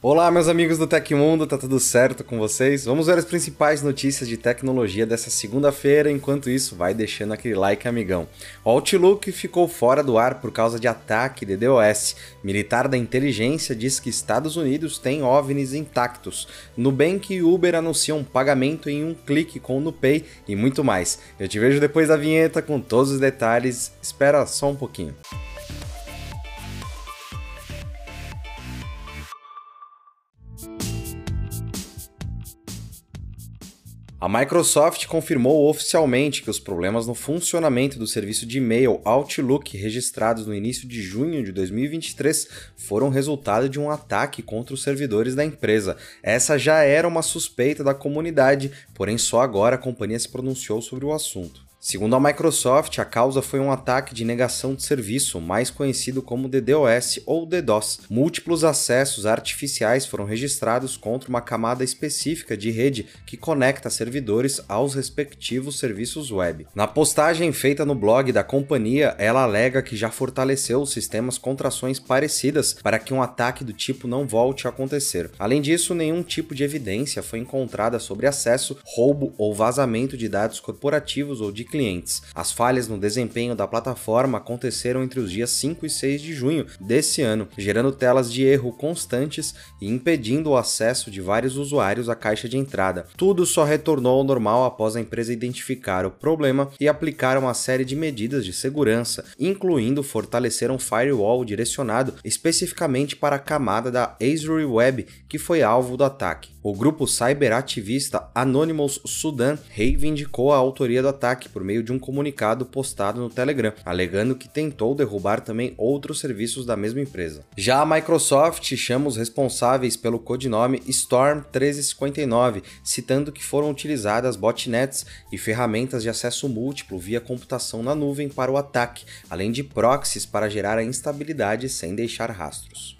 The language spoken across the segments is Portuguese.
Olá, meus amigos do Tecmundo, tá tudo certo com vocês? Vamos ver as principais notícias de tecnologia dessa segunda-feira. Enquanto isso, vai deixando aquele like, amigão. O Outlook ficou fora do ar por causa de ataque de DOS. Militar da inteligência diz que Estados Unidos tem OVNIs intactos. Nubank e Uber anunciam pagamento em um clique com o NuPay e muito mais. Eu te vejo depois da vinheta com todos os detalhes. Espera só um pouquinho. A Microsoft confirmou oficialmente que os problemas no funcionamento do serviço de e-mail Outlook registrados no início de junho de 2023 foram resultado de um ataque contra os servidores da empresa. Essa já era uma suspeita da comunidade, porém só agora a companhia se pronunciou sobre o assunto. Segundo a Microsoft, a causa foi um ataque de negação de serviço, mais conhecido como DDoS ou DDoS. Múltiplos acessos artificiais foram registrados contra uma camada específica de rede que conecta servidores aos respectivos serviços web. Na postagem feita no blog da companhia, ela alega que já fortaleceu os sistemas contra ações parecidas para que um ataque do tipo não volte a acontecer. Além disso, nenhum tipo de evidência foi encontrada sobre acesso, roubo ou vazamento de dados corporativos ou de clientes. As falhas no desempenho da plataforma aconteceram entre os dias 5 e 6 de junho desse ano, gerando telas de erro constantes e impedindo o acesso de vários usuários à caixa de entrada. Tudo só retornou ao normal após a empresa identificar o problema e aplicar uma série de medidas de segurança, incluindo fortalecer um firewall direcionado especificamente para a camada da Azure Web que foi alvo do ataque. O grupo cyberativista Anonymous Sudan reivindicou a autoria do ataque por meio de um comunicado postado no Telegram, alegando que tentou derrubar também outros serviços da mesma empresa. Já a Microsoft chama os responsáveis pelo codinome Storm 1359, citando que foram utilizadas botnets e ferramentas de acesso múltiplo via computação na nuvem para o ataque, além de proxies para gerar a instabilidade sem deixar rastros.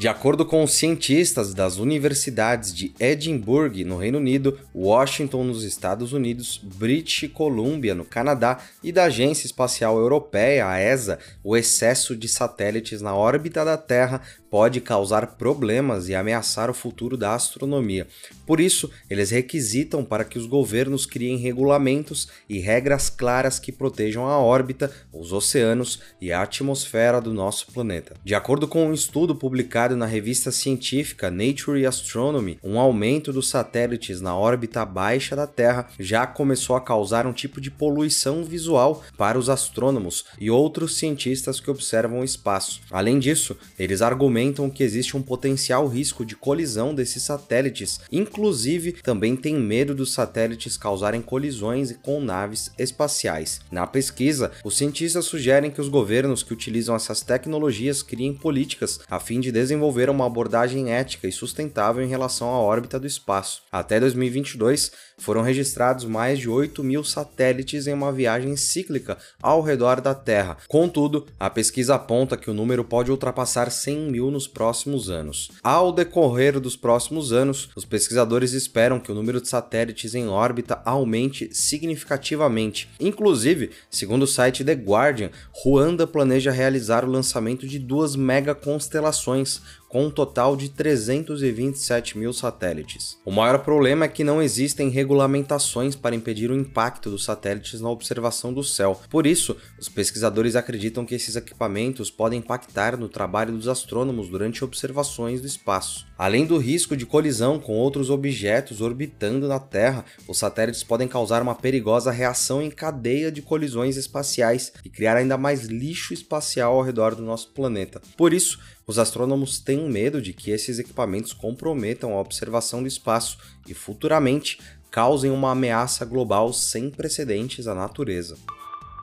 De acordo com os cientistas das universidades de Edinburgh, no Reino Unido, Washington, nos Estados Unidos, British Columbia, no Canadá, e da Agência Espacial Europeia, a ESA, o excesso de satélites na órbita da Terra pode causar problemas e ameaçar o futuro da astronomia. Por isso, eles requisitam para que os governos criem regulamentos e regras claras que protejam a órbita, os oceanos e a atmosfera do nosso planeta. De acordo com um estudo publicado na revista científica Nature Astronomy, um aumento dos satélites na órbita baixa da Terra já começou a causar um tipo de poluição visual para os astrônomos e outros cientistas que observam o espaço. Além disso, eles argumentam que existe um potencial risco de colisão desses satélites, inclusive também tem medo dos satélites causarem colisões com naves espaciais. Na pesquisa, os cientistas sugerem que os governos que utilizam essas tecnologias criem políticas a fim de desenvolver uma abordagem ética e sustentável em relação à órbita do espaço. Até 2022, foram registrados mais de 8 mil satélites em uma viagem cíclica ao redor da Terra. Contudo, a pesquisa aponta que o número pode ultrapassar 100 mil nos próximos anos. Ao decorrer dos próximos anos, os pesquisadores esperam que o número de satélites em órbita aumente significativamente. Inclusive, segundo o site The Guardian, Ruanda planeja realizar o lançamento de duas mega constelações com um total de 327 mil satélites. O maior problema é que não existem regulamentações para impedir o impacto dos satélites na observação do céu. Por isso, os pesquisadores acreditam que esses equipamentos podem impactar no trabalho dos astrônomos durante observações do espaço. Além do risco de colisão com outros objetos orbitando na Terra, os satélites podem causar uma perigosa reação em cadeia de colisões espaciais e criar ainda mais lixo espacial ao redor do nosso planeta. Por isso, os astrônomos têm medo de que esses equipamentos comprometam a observação do espaço e futuramente causem uma ameaça global sem precedentes à natureza.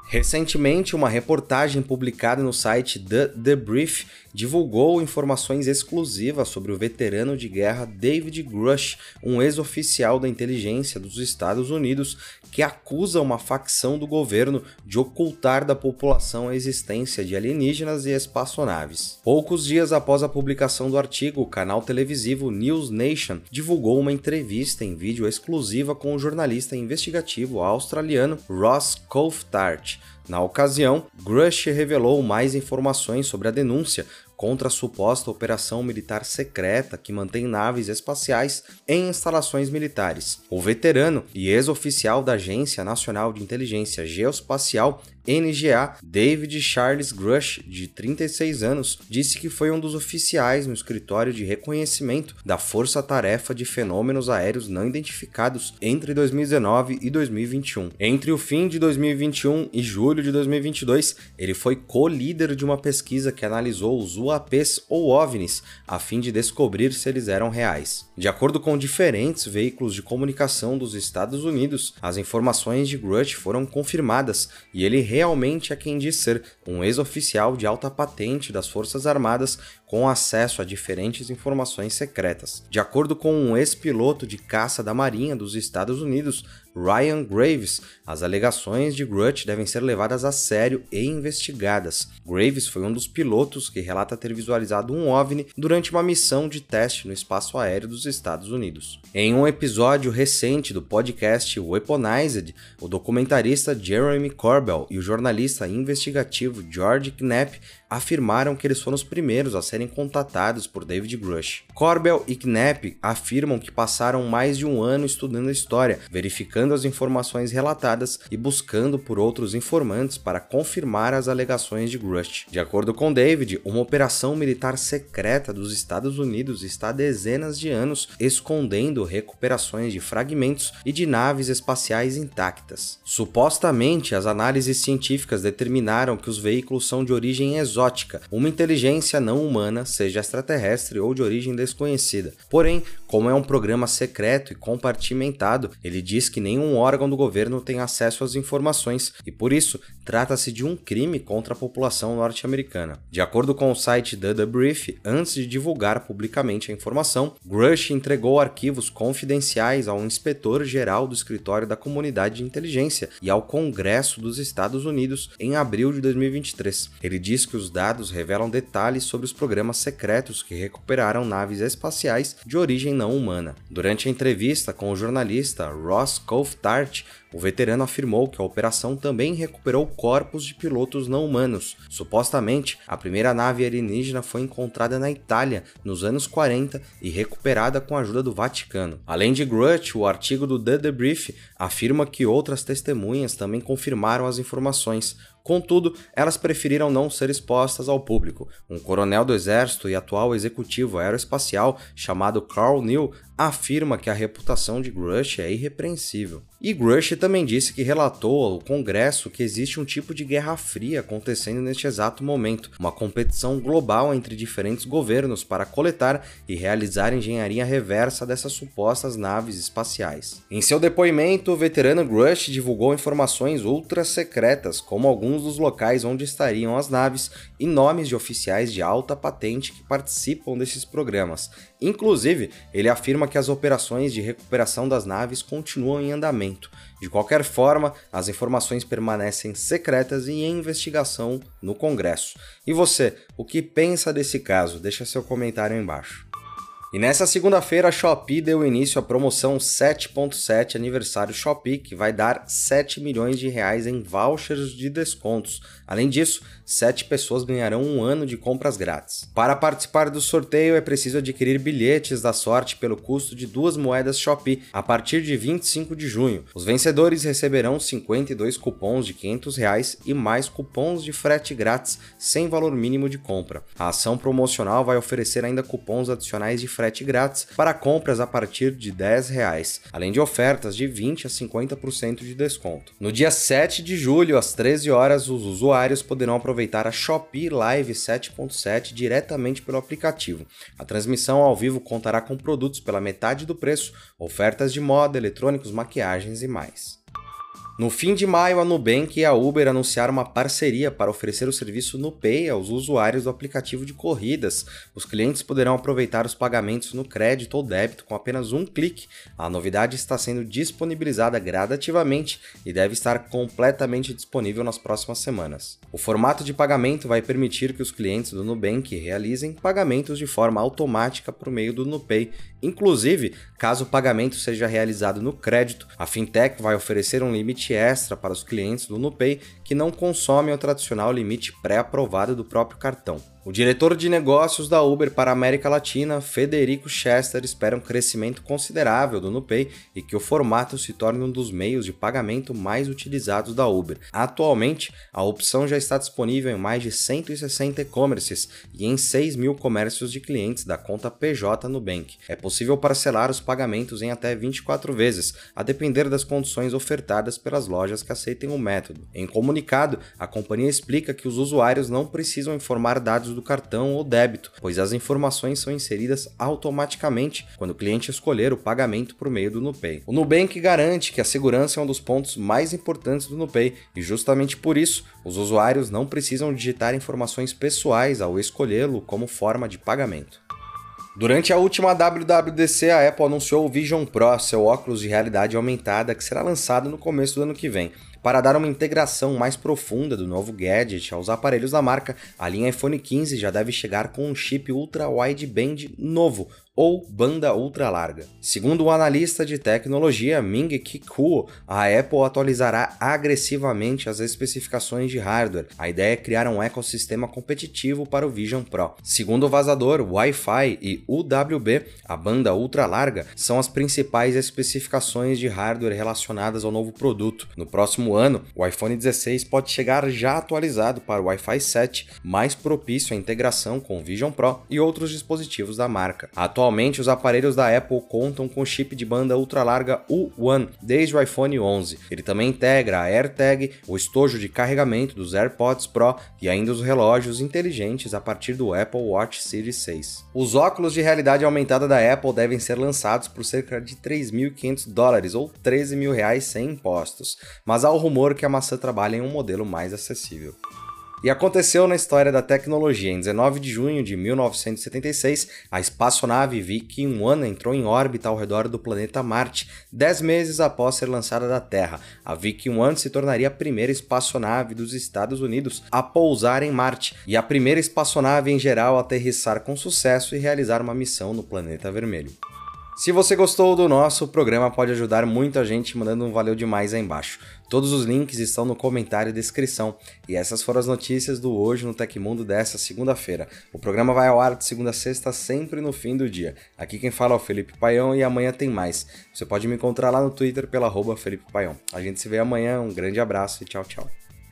Recentemente, uma reportagem publicada no site The Debrief divulgou informações exclusivas sobre o veterano de guerra David Grush, um ex-oficial da inteligência dos Estados Unidos que acusa uma facção do governo de ocultar da população a existência de alienígenas e espaçonaves. Poucos dias após a publicação do artigo, o canal televisivo News Nation divulgou uma entrevista em vídeo exclusiva com o jornalista investigativo australiano Ross Coulthart. Na ocasião, Grush revelou mais informações sobre a denúncia, contra a suposta operação militar secreta que mantém naves espaciais em instalações militares. O veterano e ex-oficial da Agência Nacional de Inteligência Geoespacial NGA, David Charles Grush, de 36 anos, disse que foi um dos oficiais no escritório de reconhecimento da Força Tarefa de Fenômenos Aéreos Não Identificados entre 2019 e 2021. Entre o fim de 2021 e julho de 2022, ele foi co-líder de uma pesquisa que analisou os UAPs ou OVNIs a fim de descobrir se eles eram reais. De acordo com diferentes veículos de comunicação dos Estados Unidos, as informações de Grush foram confirmadas e ele realmente é quem diz ser um ex-oficial de alta patente das Forças Armadas com acesso a diferentes informações secretas. De acordo com um ex-piloto de caça da Marinha dos Estados Unidos, Ryan Graves, as alegações de Grutch devem ser levadas a sério e investigadas. Graves foi um dos pilotos que relata ter visualizado um OVNI durante uma missão de teste no espaço aéreo dos Estados Unidos. Em um episódio recente do podcast Weaponized, o documentarista Jeremy Corbell e o jornalista investigativo George Knapp afirmaram que eles foram os primeiros a serem contatados por David Grush. Corbell e Knapp afirmam que passaram mais de um ano estudando a história, verificando as informações relatadas e buscando por outros informantes para confirmar as alegações de Grush. De acordo com David, uma operação militar secreta dos Estados Unidos está há dezenas de anos escondendo recuperações de fragmentos e de naves espaciais intactas. Supostamente, as análises científicas determinaram que os veículos são de origem exótica exótica, uma inteligência não humana, seja extraterrestre ou de origem desconhecida. Porém, como é um programa secreto e compartimentado, ele diz que nenhum órgão do governo tem acesso às informações e, por isso, trata-se de um crime contra a população norte-americana. De acordo com o site The Brief, antes de divulgar publicamente a informação, Grush entregou arquivos confidenciais ao inspetor-geral do Escritório da Comunidade de Inteligência e ao Congresso dos Estados Unidos em abril de 2023. Ele diz que os os dados revelam detalhes sobre os programas secretos que recuperaram naves espaciais de origem não humana. Durante a entrevista com o jornalista Ross Coulthart, o veterano afirmou que a operação também recuperou corpos de pilotos não humanos. Supostamente, a primeira nave alienígena foi encontrada na Itália nos anos 40 e recuperada com a ajuda do Vaticano. Além de Grutch, o artigo do The Debrief afirma que outras testemunhas também confirmaram as informações. Contudo, elas preferiram não ser expostas ao público. Um coronel do exército e atual executivo aeroespacial chamado Carl Neal afirma que a reputação de Grush é irrepreensível. E Grush também disse que relatou ao Congresso que existe um tipo de guerra fria acontecendo neste exato momento, uma competição global entre diferentes governos para coletar e realizar engenharia reversa dessas supostas naves espaciais. Em seu depoimento, o veterano Grush divulgou informações ultra secretas, como alguns dos locais onde estariam as naves e nomes de oficiais de alta patente que participam desses programas. Inclusive, ele afirma que as operações de recuperação das naves continuam em andamento. De qualquer forma, as informações permanecem secretas e em investigação no Congresso. E você, o que pensa desse caso? Deixa seu comentário aí embaixo. E nessa segunda-feira, a Shopee deu início à promoção 7.7 aniversário Shopee, que vai dar 7 milhões de reais em vouchers de descontos. Além disso, 7 pessoas ganharão um ano de compras grátis. Para participar do sorteio, é preciso adquirir bilhetes da sorte pelo custo de duas moedas Shopee a partir de 25 de junho. Os vencedores receberão 52 cupons de 500 reais e mais cupons de frete grátis sem valor mínimo de compra. A ação promocional vai oferecer ainda cupons adicionais de frete grátis para compras a partir de 10 reais, além de ofertas de 20 a 50% de desconto. No dia 7 de julho, às 13 horas, os usuários poderão aproveitar a Shopee Live 7.7 diretamente pelo aplicativo. A transmissão ao vivo contará com produtos pela metade do preço, ofertas de moda, eletrônicos, maquiagens e mais. No fim de maio, a Nubank e a Uber anunciaram uma parceria para oferecer o serviço NuPay aos usuários do aplicativo de corridas. Os clientes poderão aproveitar os pagamentos no crédito ou débito com apenas um clique. A novidade está sendo disponibilizada gradativamente e deve estar completamente disponível nas próximas semanas. O formato de pagamento vai permitir que os clientes do Nubank realizem pagamentos de forma automática por meio do NuPay. Inclusive, caso o pagamento seja realizado no crédito, a fintech vai oferecer um limite limite extra para os clientes do NuPay que não consomem o tradicional limite pré-aprovado do próprio cartão. O diretor de negócios da Uber para a América Latina, Federico Chester, espera um crescimento considerável do NuPay e que o formato se torne um dos meios de pagamento mais utilizados da Uber. Atualmente, a opção já está disponível em mais de 160 e-commerces e em 6 mil comércios de clientes da conta PJ Nubank. É possível parcelar os pagamentos em até 24 vezes, a depender das condições ofertadas pelas lojas que aceitem o método. Em comunicado, a companhia explica que os usuários não precisam informar dados do cartão ou débito, pois as informações são inseridas automaticamente quando o cliente escolher o pagamento por meio do NuPay. O Nubank garante que a segurança é um dos pontos mais importantes do NuPay e justamente por isso os usuários não precisam digitar informações pessoais ao escolhê-lo como forma de pagamento. Durante a última WWDC, a Apple anunciou o Vision Pro, seu óculos de realidade aumentada, que será lançado no começo do ano que vem. Para dar uma integração mais profunda do novo gadget aos aparelhos da marca, a linha iPhone 15 já deve chegar com um chip ultra wideband novo, ou banda ultra larga. Segundo o analista de tecnologia Ming Ki Kuo, a Apple atualizará agressivamente as especificações de hardware. A ideia é criar um ecossistema competitivo para o Vision Pro. Segundo o vazador, Wi-Fi e UWB, a banda ultra larga, são as principais especificações de hardware relacionadas ao novo produto. No próximo ano, o iPhone 16 pode chegar já atualizado para o Wi-Fi 7, mais propício à integração com o Vision Pro e outros dispositivos da marca. Atualmente, Atualmente, os aparelhos da Apple contam com chip de banda ultra larga U1 desde o iPhone 11. Ele também integra a AirTag, o estojo de carregamento dos AirPods Pro e ainda os relógios inteligentes a partir do Apple Watch Series 6. Os óculos de realidade aumentada da Apple devem ser lançados por cerca de 3.500 dólares ou 13 mil reais sem impostos, mas há o rumor que a maçã trabalha em um modelo mais acessível. E aconteceu na história da tecnologia. Em 19 de junho de 1976, a espaçonave Viking 1 entrou em órbita ao redor do planeta Marte, dez meses após ser lançada da Terra. A Viking 1 se tornaria a primeira espaçonave dos Estados Unidos a pousar em Marte e a primeira espaçonave em geral a aterrissar com sucesso e realizar uma missão no planeta vermelho. Se você gostou do nosso programa, pode ajudar muito a gente mandando um valeu demais aí embaixo. Todos os links estão no comentário e descrição. E essas foram as notícias do Hoje no Tecmundo dessa segunda-feira. O programa vai ao ar de segunda a sexta, sempre no fim do dia. Aqui quem fala é o Felipe Paião e amanhã tem mais. Você pode me encontrar lá no Twitter pela arroba Felipe Paião. A gente se vê amanhã, um grande abraço e tchau, tchau.